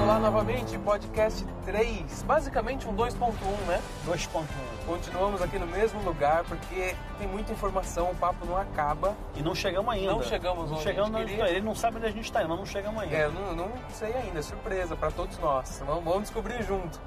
Olá novamente, podcast 3, basicamente um 2.1, né? 2.1. Continuamos aqui no mesmo lugar porque tem muita informação, o papo não acaba. E não chegamos ainda. Não chegamos Não onde chegamos a gente onde. Ele não sabe onde a gente está mas não chegamos ainda. É, não, não sei ainda, é surpresa para todos nós. Vamos, vamos descobrir junto.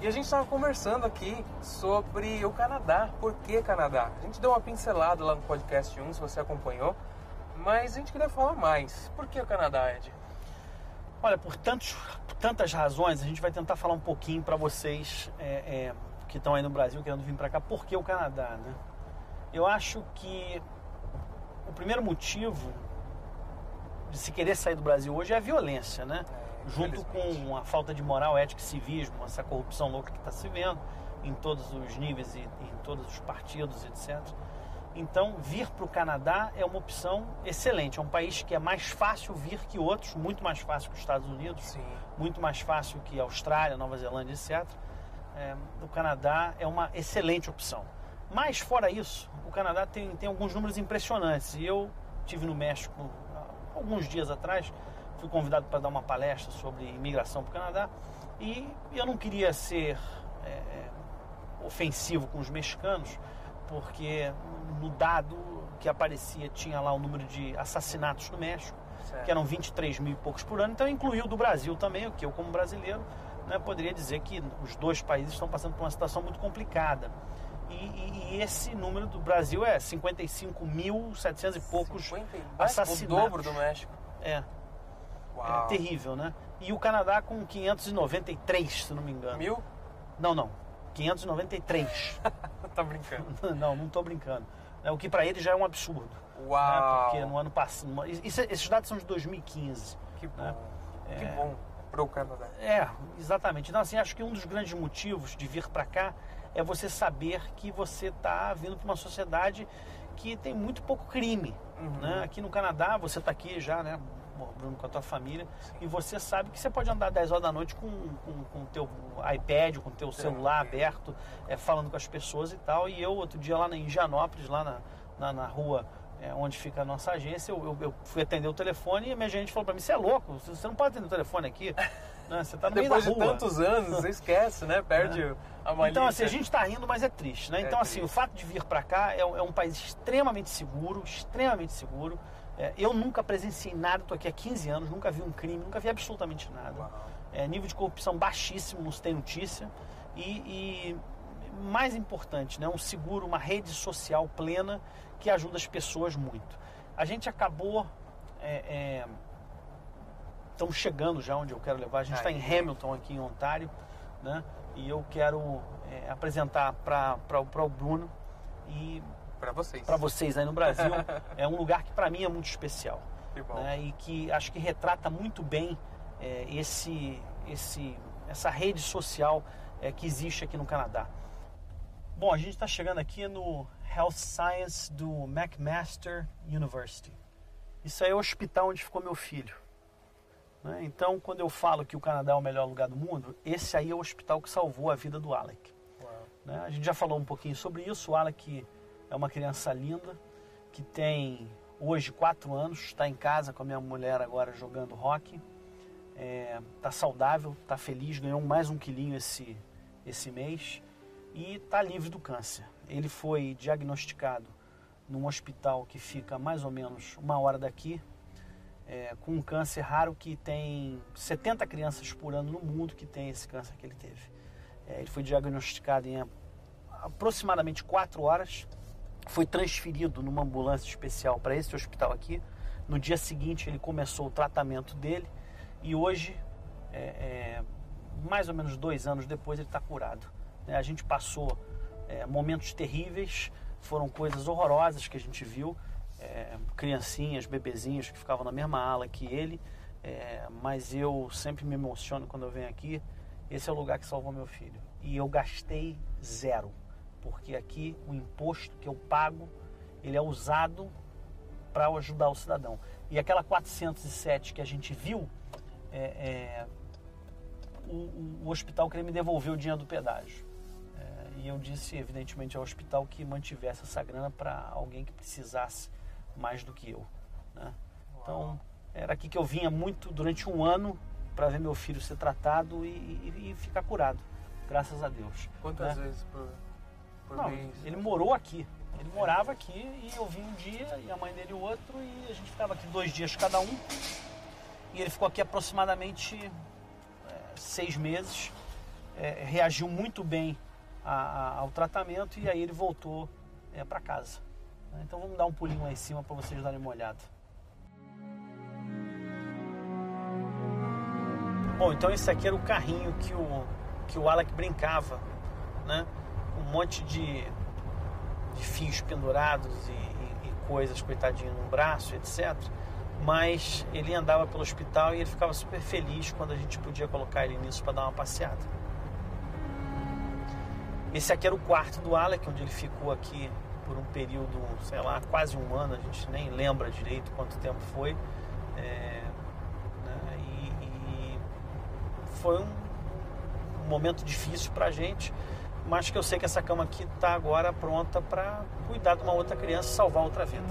E a gente estava conversando aqui sobre o Canadá. Por que Canadá? A gente deu uma pincelada lá no podcast 1, se você acompanhou. Mas a gente queria falar mais. Por que o Canadá, Ed? Olha, por, tantos, por tantas razões, a gente vai tentar falar um pouquinho para vocês é, é, que estão aí no Brasil querendo vir para cá. Por que o Canadá, né? Eu acho que o primeiro motivo de se querer sair do Brasil hoje é a violência, né? É, Junto com a falta de moral, ética e civismo, essa corrupção louca que está se vendo em todos os níveis e em todos os partidos, etc. Então, vir para o Canadá é uma opção excelente. É um país que é mais fácil vir que outros, muito mais fácil que os Estados Unidos, Sim. muito mais fácil que a Austrália, Nova Zelândia, etc. É, o Canadá é uma excelente opção. Mas, fora isso, o Canadá tem, tem alguns números impressionantes. E eu tive no México alguns dias atrás, fui convidado para dar uma palestra sobre imigração para o Canadá e eu não queria ser é, ofensivo com os mexicanos, porque no dado que aparecia tinha lá o número de assassinatos no México, Certo. que eram 23 mil e poucos por ano, então incluiu do Brasil também, o que eu como brasileiro né, poderia dizer que os dois países estão passando por uma situação muito complicada. E, e- e esse número do Brasil é 55.700 e poucos 50 e mais, assassinatos. O dobro do México. É, é Uau. terrível, né? E o Canadá com 593, se não me engano. Mil? Não, não. 593. tá brincando. não, não estou brincando. É, o que para ele já é um absurdo. Uau. Né? Porque no ano passado. isso- esses dados são de 2015. Que bom. né? Que É. bom pro Canadá. É, exatamente. Então, assim, acho que um dos grandes motivos de vir para cá é você saber que você está vindo para uma sociedade que tem muito pouco crime. Uhum. Né? Aqui no Canadá, você está aqui já, né, Bruno, com a tua família, e você sabe que você pode andar 10 horas da noite com com com o teu iPad, com o teu celular aberto, é, falando com as pessoas e tal. E eu, outro dia, lá em Higienópolis, lá na, na, na rua é, onde fica a nossa agência, eu, eu, eu fui atender o telefone e a minha gerente falou para mim, você é louco, você não pode atender o telefone aqui, né? você está no Depois meio de da rua. tantos anos, você esquece, né? Perde a malícia. Então, assim, a gente está rindo, mas é triste, né? É Então, assim, triste. o fato de vir para cá é, é um país extremamente seguro, extremamente seguro. É, eu nunca presenciei nada, estou aqui há 15 anos, nunca vi um crime, nunca vi absolutamente nada. É, nível de corrupção baixíssimo, não se tem notícia. E, e mais importante, né, um seguro, uma rede social plena que ajuda as pessoas muito. A gente acabou. é, é, estamos chegando já onde eu quero levar. A gente está em. Hamilton, aqui em Ontário, né? E eu quero é, apresentar para o Bruno e Pra vocês. para vocês aí no Brasil. é um lugar que para mim é muito especial Que bom. né, e que acho que retrata muito bem é, esse, esse, essa rede social é, que existe aqui no Canadá. Bom, a gente está chegando aqui no Health Science do McMaster University. Isso aí é o hospital onde ficou meu filho. né? Então, quando eu falo que o Canadá é o melhor lugar do mundo, esse aí é o hospital que salvou a vida do Alec. Né? A gente já falou um pouquinho sobre isso. O Alec é uma criança linda que tem hoje quatro anos, está em casa com a minha mulher agora jogando hockey. Está saudável, está feliz, ganhou mais um quilinho esse, esse mês e está livre do câncer. Ele foi diagnosticado num hospital que fica mais ou menos uma hora daqui, é, com um câncer raro que tem 70 crianças por ano no mundo que tem esse câncer que ele teve. É, ele foi diagnosticado em aproximadamente 4 horas, foi transferido numa ambulância especial para esse hospital aqui. No dia seguinte ele começou o tratamento dele e hoje, é, é, mais ou menos dois anos depois, ele está curado. né? A gente passou é, momentos terríveis, foram coisas horrorosas que a gente viu, é, criancinhas, bebezinhos que ficavam na mesma ala que ele, é, mas eu sempre me emociono quando eu venho aqui. Esse é o lugar que salvou meu filho. E eu gastei zero, porque aqui o imposto que eu pago, ele é usado para ajudar o cidadão. E aquela 407 que a gente viu, é, é, o, o- hospital queria me devolver o dinheiro do pedágio. É, e eu disse, evidentemente, ao hospital que mantivesse essa grana para alguém que precisasse mais do que eu. Né? Então, era aqui que eu vinha muito durante um ano para ver meu filho ser tratado e, e, e, ficar curado, graças a Deus. Quantas né? vezes por, por Não, mês? Ele morou aqui. Ele morava aqui e eu vim um dia e a mãe dele o outro e a gente ficava aqui dois dias cada um. E ele ficou aqui aproximadamente é, seis meses. É, reagiu muito bem a, a, ao tratamento e aí ele voltou é, para casa. Então vamos dar um pulinho lá em cima para vocês darem uma olhada. Bom, então esse aqui era o carrinho que o, que o Alec brincava, né? Um monte de, de fios pendurados e, e, e coisas, coitadinho, no braço, etc. Mas ele andava pelo hospital e ele ficava super feliz quando a gente podia colocar ele nisso para dar uma passeada. Esse aqui era o quarto do Alec, onde ele ficou aqui por um período, sei lá, quase um ano, a gente nem lembra direito quanto tempo foi. É, né, e, e, foi um, um momento difícil para a gente, mas que eu sei que essa cama aqui está agora pronta para cuidar de uma outra criança e salvar outra vida.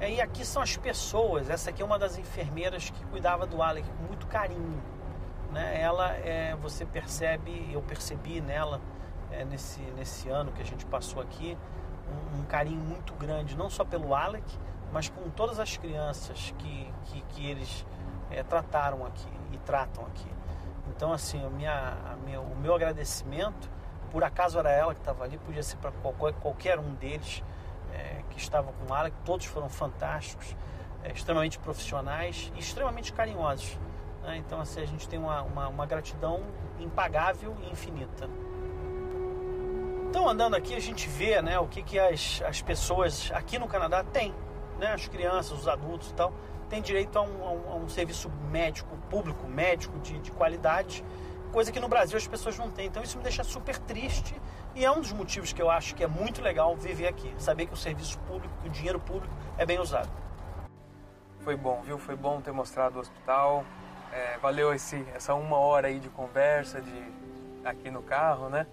É, e aqui são as pessoas. Essa aqui é uma das enfermeiras que cuidava do Alec com muito carinho. Né? Ela, é, você percebe, eu percebi nela é, nesse, nesse ano que a gente passou aqui, um, um, carinho muito grande, não só pelo Alec, mas com todas as crianças que, que, que eles é, trataram aqui e tratam aqui. Então, assim, a minha, a minha, o meu agradecimento, por acaso era ela que estava ali, podia ser para qualquer, qualquer um deles é, que estava com Alec, todos foram fantásticos, é, extremamente profissionais e extremamente carinhosos. Né? Então, assim, a gente tem uma, uma, uma gratidão impagável e infinita. Então, andando aqui, a gente vê né, o que, que as, as pessoas aqui no Canadá têm. Né, as crianças, os adultos e tal, têm direito a um, a um, a um serviço médico, público, médico de, de qualidade, coisa que no Brasil as pessoas não têm. Então, isso me deixa super triste e é um dos motivos que eu acho que é muito legal viver aqui. Saber que o serviço público, que o dinheiro público é bem usado. Foi bom, viu? Foi bom ter mostrado o hospital. É, valeu esse, essa uma hora aí de conversa de aqui no carro, né?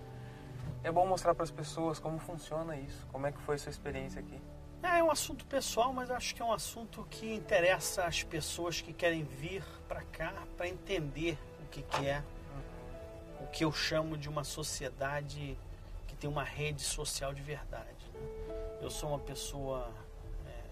é bom mostrar para as pessoas como funciona isso, como é que foi a sua experiência aqui. É, é um assunto pessoal, mas acho que é um assunto que interessa as pessoas que querem vir para cá para entender o que, que é que eu chamo de uma sociedade que tem uma rede social de verdade. Né? Eu sou uma pessoa é,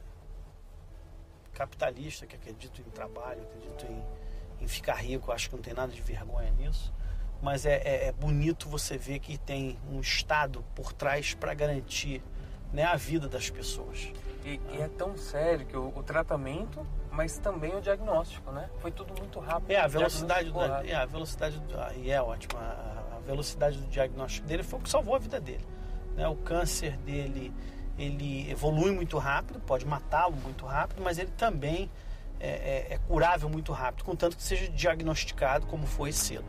capitalista que acredito em trabalho, acredito em, em ficar rico, acho que não tem nada de vergonha nisso mas é, é, é bonito você ver que tem um Estado por trás para garantir né, a vida das pessoas. E, e, é tão sério que o, o, tratamento, mas também o diagnóstico, né? Foi tudo muito rápido. É, a velocidade, do, é, a velocidade do, e é ótimo, a, velocidade do diagnóstico dele foi o que salvou a vida dele. Né? O câncer dele, ele evolui muito rápido, pode matá-lo muito rápido, mas ele também é, é, é curável muito rápido, contanto que seja diagnosticado como foi cedo.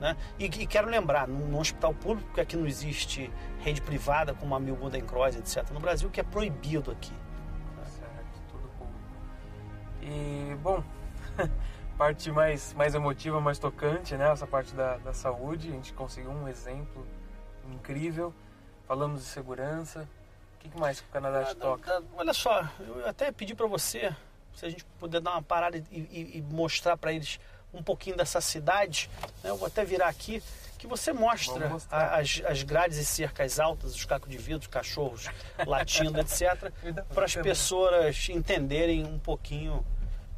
Né? E, e, quero lembrar, num, hospital público, que aqui não existe rede privada como a Mil Cross, etc., no Brasil, que é proibido aqui. E, bom, parte mais, mais emotiva, mais tocante, né? Essa parte da, da saúde, a gente conseguiu um exemplo incrível. Falamos de segurança. O que mais que o Canadá ah, te toca? Olha só, eu até pedi para você, se a gente puder dar uma parada e, e, e mostrar para eles um pouquinho dessa cidade, né? eu vou até virar aqui, que você mostra as, as grades e cercas altas, os cacos de vidro, cachorros latindo, etc., para as pessoas entenderem um pouquinho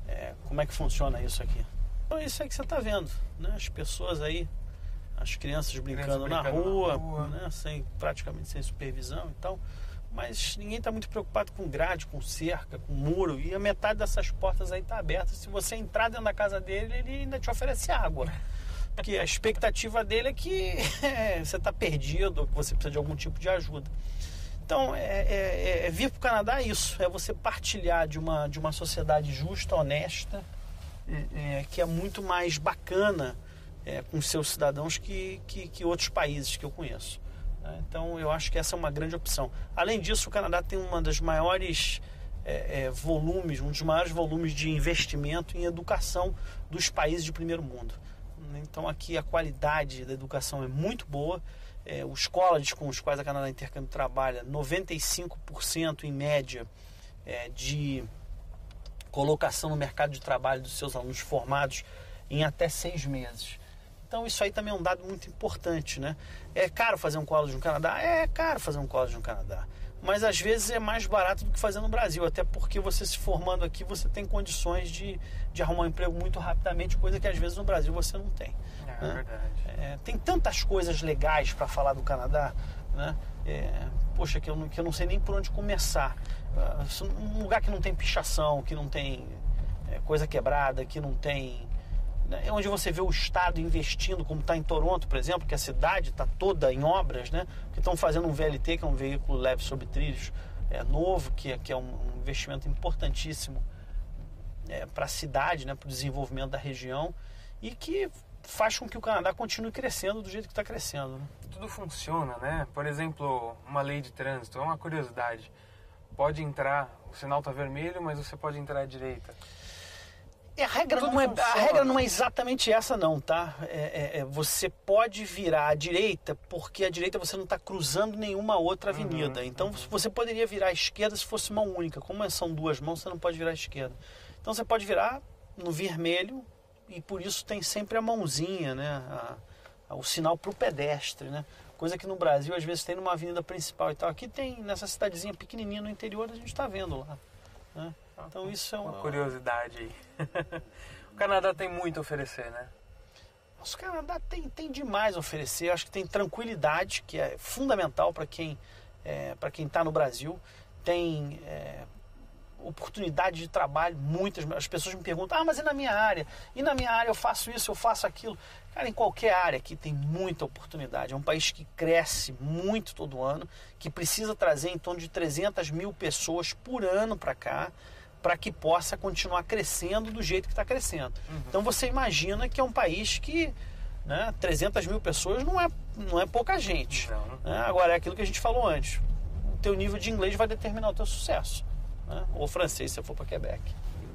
é, como é que funciona isso aqui. Então, isso aí que você está vendo, né? as pessoas aí, as crianças brincando, crianças brincando na rua, na rua. Né? Sem, praticamente sem supervisão e tal mas ninguém está muito preocupado com grade, com cerca, com muro, e a metade dessas portas aí está aberta. Se você entrar dentro da casa dele, ele ainda te oferece água. Porque a expectativa dele é que é, você está perdido, que você precisa de algum tipo de ajuda. Então, é, é, é, é vir para o Canadá é isso, é você partilhar de uma, de uma sociedade justa, honesta, é, é que é muito mais bacana com seus cidadãos que, que, que outros países que eu conheço. Né? Então eu acho que essa é uma grande opção. Além disso, o Canadá tem uma das maiores é, é, volumes, um dos maiores volumes de investimento em educação dos países de primeiro mundo. Então aqui a qualidade da educação é muito boa. É, os colleges com os quais a Canadá Intercâmbio trabalha, 95% em média é, de colocação no mercado de trabalho dos seus alunos formados em até seis meses. Então isso aí também é um dado muito importante, né? É caro fazer um college no Canadá? É caro fazer um college no Canadá. Mas às vezes é mais barato do que fazer no Brasil, até porque você se formando aqui, você tem condições de, de arrumar um emprego muito rapidamente, coisa que às vezes no Brasil você não tem. É né? verdade. É, tem tantas coisas legais para falar do Canadá, né? É, poxa, que eu, não, que eu não sei nem por onde começar. Uh, um lugar que não tem pichação, que não tem é, coisa quebrada, que não tem é onde você vê o Estado investindo, como está em Toronto, por exemplo, que a cidade está toda em obras, né? que estão fazendo um VLT, que é um veículo leve sobre trilhos é, novo, que, é, que é um, um investimento importantíssimo é, para a cidade, né? para o desenvolvimento da região, e que faz com que o Canadá continue crescendo do jeito que está crescendo. Né? Tudo funciona, né? Por exemplo, uma lei de trânsito, é uma curiosidade. Pode entrar, o sinal está vermelho, mas você pode entrar à direita. É, a, regra não é, a regra não é exatamente essa não, tá? É, é, é, você pode virar à direita porque à direita você não está cruzando nenhuma outra uhum, avenida. Uhum, então uhum. você poderia virar à esquerda se fosse mão única. Como são duas mãos, você não pode virar à esquerda. Então você pode virar no vermelho e por isso tem sempre a mãozinha, né? A, a, o sinal para o pedestre, né? Coisa que no Brasil às vezes tem numa avenida principal e tal. Aqui tem nessa cidadezinha pequenininha no interior, a gente está vendo lá. Né? Então isso é uma, uma curiosidade aí. o Canadá tem muito a oferecer, né? O Canadá tem, tem demais a oferecer. Eu acho que tem tranquilidade, que é fundamental para quem é, para quem está no Brasil. Tem é, oportunidade de trabalho, muitas. As pessoas me perguntam: ah, mas e na minha área? E na minha área eu faço isso, eu faço aquilo. Cara, em qualquer área aqui tem muita oportunidade. É um país que cresce muito todo ano, que precisa trazer em torno de 300 mil pessoas por ano para cá para que possa continuar crescendo do jeito que está crescendo. Uhum. Então você imagina que é um país que né, 300 mil pessoas não é, não é pouca gente. Né? Agora é aquilo que a gente falou antes. O teu nível de inglês vai determinar o teu sucesso. Né? Ou francês se for para Quebec.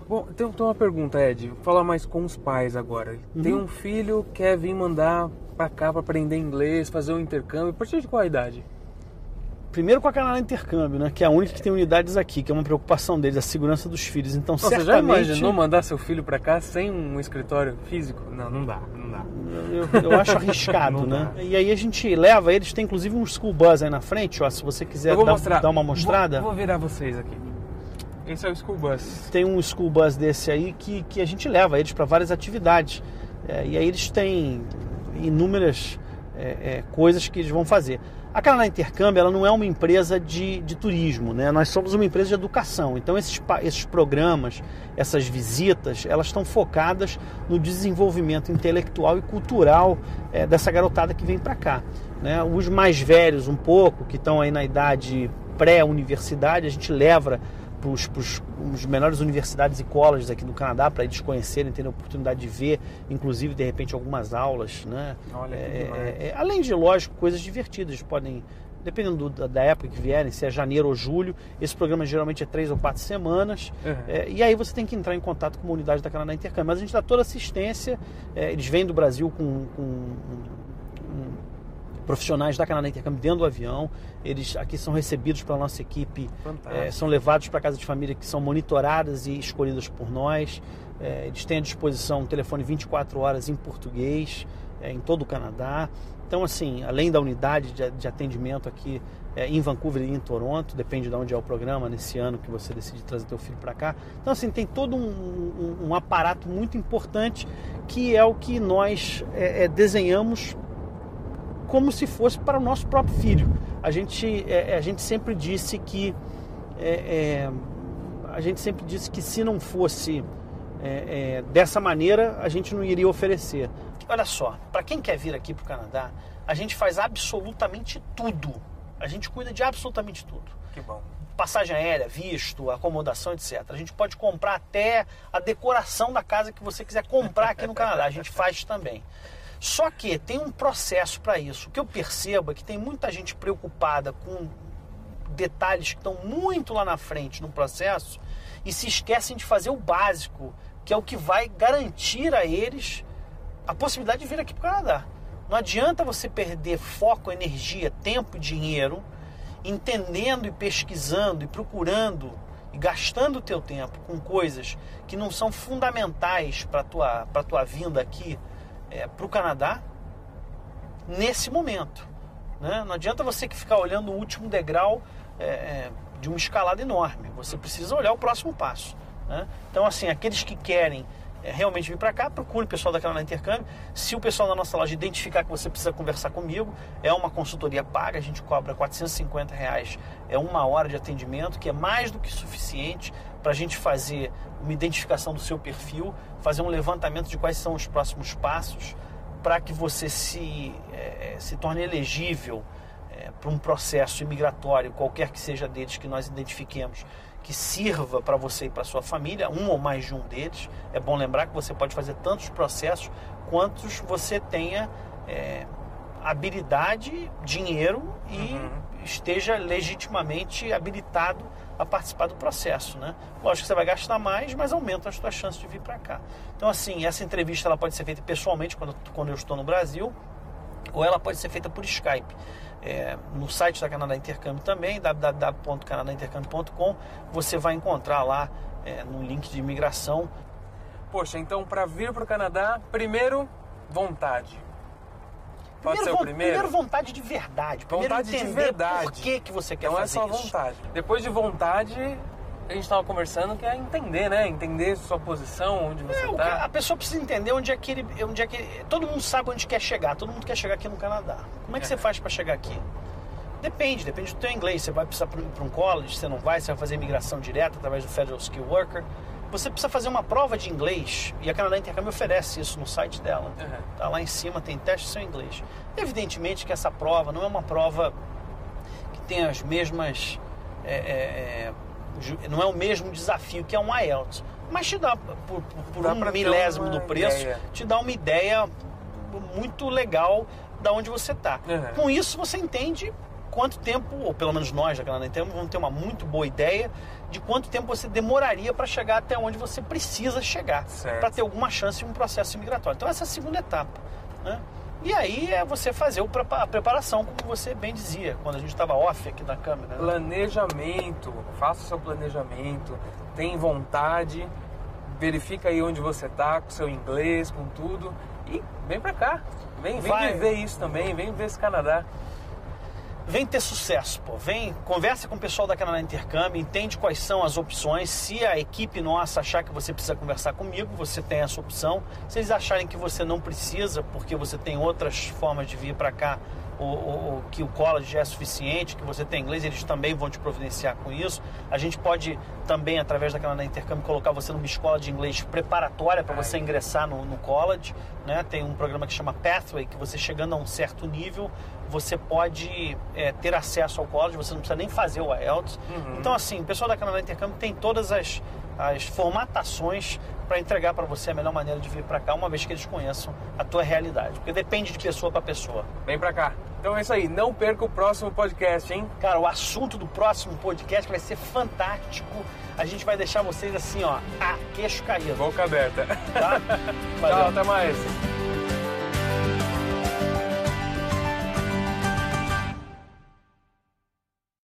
Bom, tem, tem uma pergunta, Ed. Vou falar mais com os pais agora. Uhum. Tem um filho que quer vir mandar para cá para aprender inglês, fazer um intercâmbio. A partir de qual idade? Primeiro com a Canadá Intercâmbio, né? Que é a única que tem unidades aqui, que é uma preocupação deles, a segurança dos filhos. Então, Nossa, certamente... Você já imaginou mandar seu filho para cá sem um escritório físico? Não, não dá, não dá. Eu, eu acho arriscado, né? Dá. E aí a gente leva eles, tem inclusive um school bus aí na frente, ó, se você quiser dar, dar, uma mostrada. Vou, vou virar vocês aqui. Esse é o school bus. Tem um school bus desse aí que, que a gente leva eles para várias atividades. É, e aí eles têm inúmeras é, é, coisas que eles vão fazer. A Canadá Intercâmbio ela não é uma empresa de, de turismo, né? nós somos uma empresa de educação. Então esses, esses programas, essas visitas, elas estão focadas no desenvolvimento intelectual e cultural é, dessa garotada que vem para cá. Né? Os mais velhos um pouco, que estão aí na idade pré-universidade, a gente leva para os melhores universidades e colleges aqui do Canadá para eles conhecerem, terem a oportunidade de ver, inclusive de repente algumas aulas, né? Olha, é, é, é, além de lógico coisas divertidas podem dependendo do, da época que vierem, se é janeiro ou julho, esse programa geralmente é três ou quatro semanas, uhum. é, e aí você tem que entrar em contato com uma unidade da Canadá Intercâmbio. Mas a gente dá toda assistência, é, eles vêm do Brasil com, com profissionais da Canadá Intercâmbio dentro do avião. Eles aqui são recebidos pela nossa equipe, é, são levados para casa de família que são monitoradas e escolhidas por nós. É, eles têm à disposição um telefone 24 horas em português é, em todo o Canadá. Então, assim, além da unidade de, de atendimento aqui é, em Vancouver e em Toronto, depende de onde é o programa nesse ano que você decide trazer teu filho para cá. Então, assim, tem todo um, um, um, aparato muito importante que é o que nós é, desenhamos como se fosse para o nosso próprio filho. A gente, é, é, a gente sempre disse que é, é, a gente sempre disse que se não fosse é, dessa maneira a gente não iria oferecer. Olha só, para quem quer vir aqui para o Canadá, a gente faz absolutamente tudo. A gente cuida de absolutamente tudo. Que bom. Passagem aérea, visto, acomodação, etc. A gente pode comprar até a decoração da casa que você quiser comprar aqui no Canadá. A gente faz também. Só que tem um processo para isso. O que eu percebo é que tem muita gente preocupada com detalhes que estão muito lá na frente no processo e se esquecem de fazer o básico, que é o que vai garantir a eles a possibilidade de vir aqui para o Canadá. Não adianta você perder foco, energia, tempo e dinheiro entendendo e pesquisando e procurando e gastando o teu tempo com coisas que não são fundamentais para tua para tua vinda aqui é, para o Canadá nesse momento. Né? Não adianta você que ficar olhando o último degrau é, é, de uma escalada enorme. Você precisa olhar o próximo passo. Né? Então, assim, aqueles que querem é, realmente vir para cá, procure o pessoal da Canadá Intercâmbio. Se o pessoal da nossa loja identificar que você precisa conversar comigo, é uma consultoria paga, a gente cobra 450 reais, é uma hora de atendimento, que é mais do que suficiente para a gente fazer uma identificação do seu perfil, fazer um levantamento de quais são os próximos passos para que você se, é, se torne elegível é, para um processo imigratório, qualquer que seja deles que nós identifiquemos que sirva para você e para sua família, um ou mais de um deles. É bom lembrar que você pode fazer tantos processos quantos você tenha é, habilidade, dinheiro e uhum. esteja legitimamente habilitado a participar do processo, né? Lógico que você vai gastar mais, mas aumenta as suas chances de vir para cá. Então, assim, essa entrevista ela pode ser feita pessoalmente quando, quando eu estou no Brasil, ou ela pode ser feita por Skype é, no site da Canadá Intercâmbio também, www.canadaintercâmbio.com, você vai encontrar lá é, no link de imigração. Poxa, então para vir para o Canadá, primeiro, vontade. Pode primeiro, ser o primeiro? Primeiro vontade de verdade. Primeiro vontade de verdade. Por que, que você quer Não fazer isso. Não é só isso. vontade. Depois de vontade, a gente estava conversando que é entender, né? Entender sua posição, onde você está. É, a pessoa precisa entender onde é que ele, onde é que todo mundo sabe onde quer chegar. Todo mundo quer chegar aqui no Canadá. Como é que é. você faz para chegar aqui? Depende, depende do teu inglês. Você vai precisar para um college, você não vai, você vai fazer imigração direta através do Federal Skill Worker. Você precisa fazer uma prova de inglês e a Canadá Intercâmbio oferece isso no site dela. Uhum. Tá lá em cima tem teste seu inglês. Evidentemente que essa prova não é uma prova que tem as mesmas é, é, é não é o mesmo desafio que é um IELTS, mas te dá, por, por dá um milésimo do preço, ideia. te dá uma ideia muito legal da onde você está. Uhum. Com isso você entende quanto tempo, ou pelo menos nós da Canadá Interno, vamos ter uma muito boa ideia de quanto tempo você demoraria para chegar até onde você precisa chegar para ter alguma chance em um processo imigratório. Então essa é a segunda etapa. Né? E aí é você fazer a preparação, como você bem dizia, quando a gente estava off aqui na câmera. Né? Planejamento, faça o seu planejamento, tem vontade, verifica aí onde você está, com seu inglês, com tudo, e vem para cá. Vem, vem viver isso também, vem ver esse Canadá vem ter sucesso, pô. Vem, conversa com o pessoal da Canadá Intercâmbio, entende quais são as opções. Se a equipe nossa achar que você precisa conversar comigo, você tem essa opção. Se eles acharem que você não precisa, porque você tem outras formas de vir para cá, ou, que o college é suficiente, que você tem inglês, eles também vão te providenciar com isso. A gente pode também, através da Canadá Intercâmbio, colocar você numa escola de inglês preparatória para você ingressar no, no college. Né? Tem um programa que chama Pathway, que você chegando a um certo nível, você pode é, ter acesso ao college, você não precisa nem fazer o IELTS. Uhum. Então, assim, o pessoal da Canadá Intercâmbio tem todas as, as formatações para entregar para você a melhor maneira de vir para cá, uma vez que eles conheçam a tua realidade. Porque depende de pessoa para pessoa. Vem para cá. Então é isso aí. Não perca o próximo podcast, hein? Cara, o assunto do próximo podcast vai ser fantástico. A gente vai deixar vocês assim, ó, a queixo caído. Boca aberta. Tá? Tchau, até mais.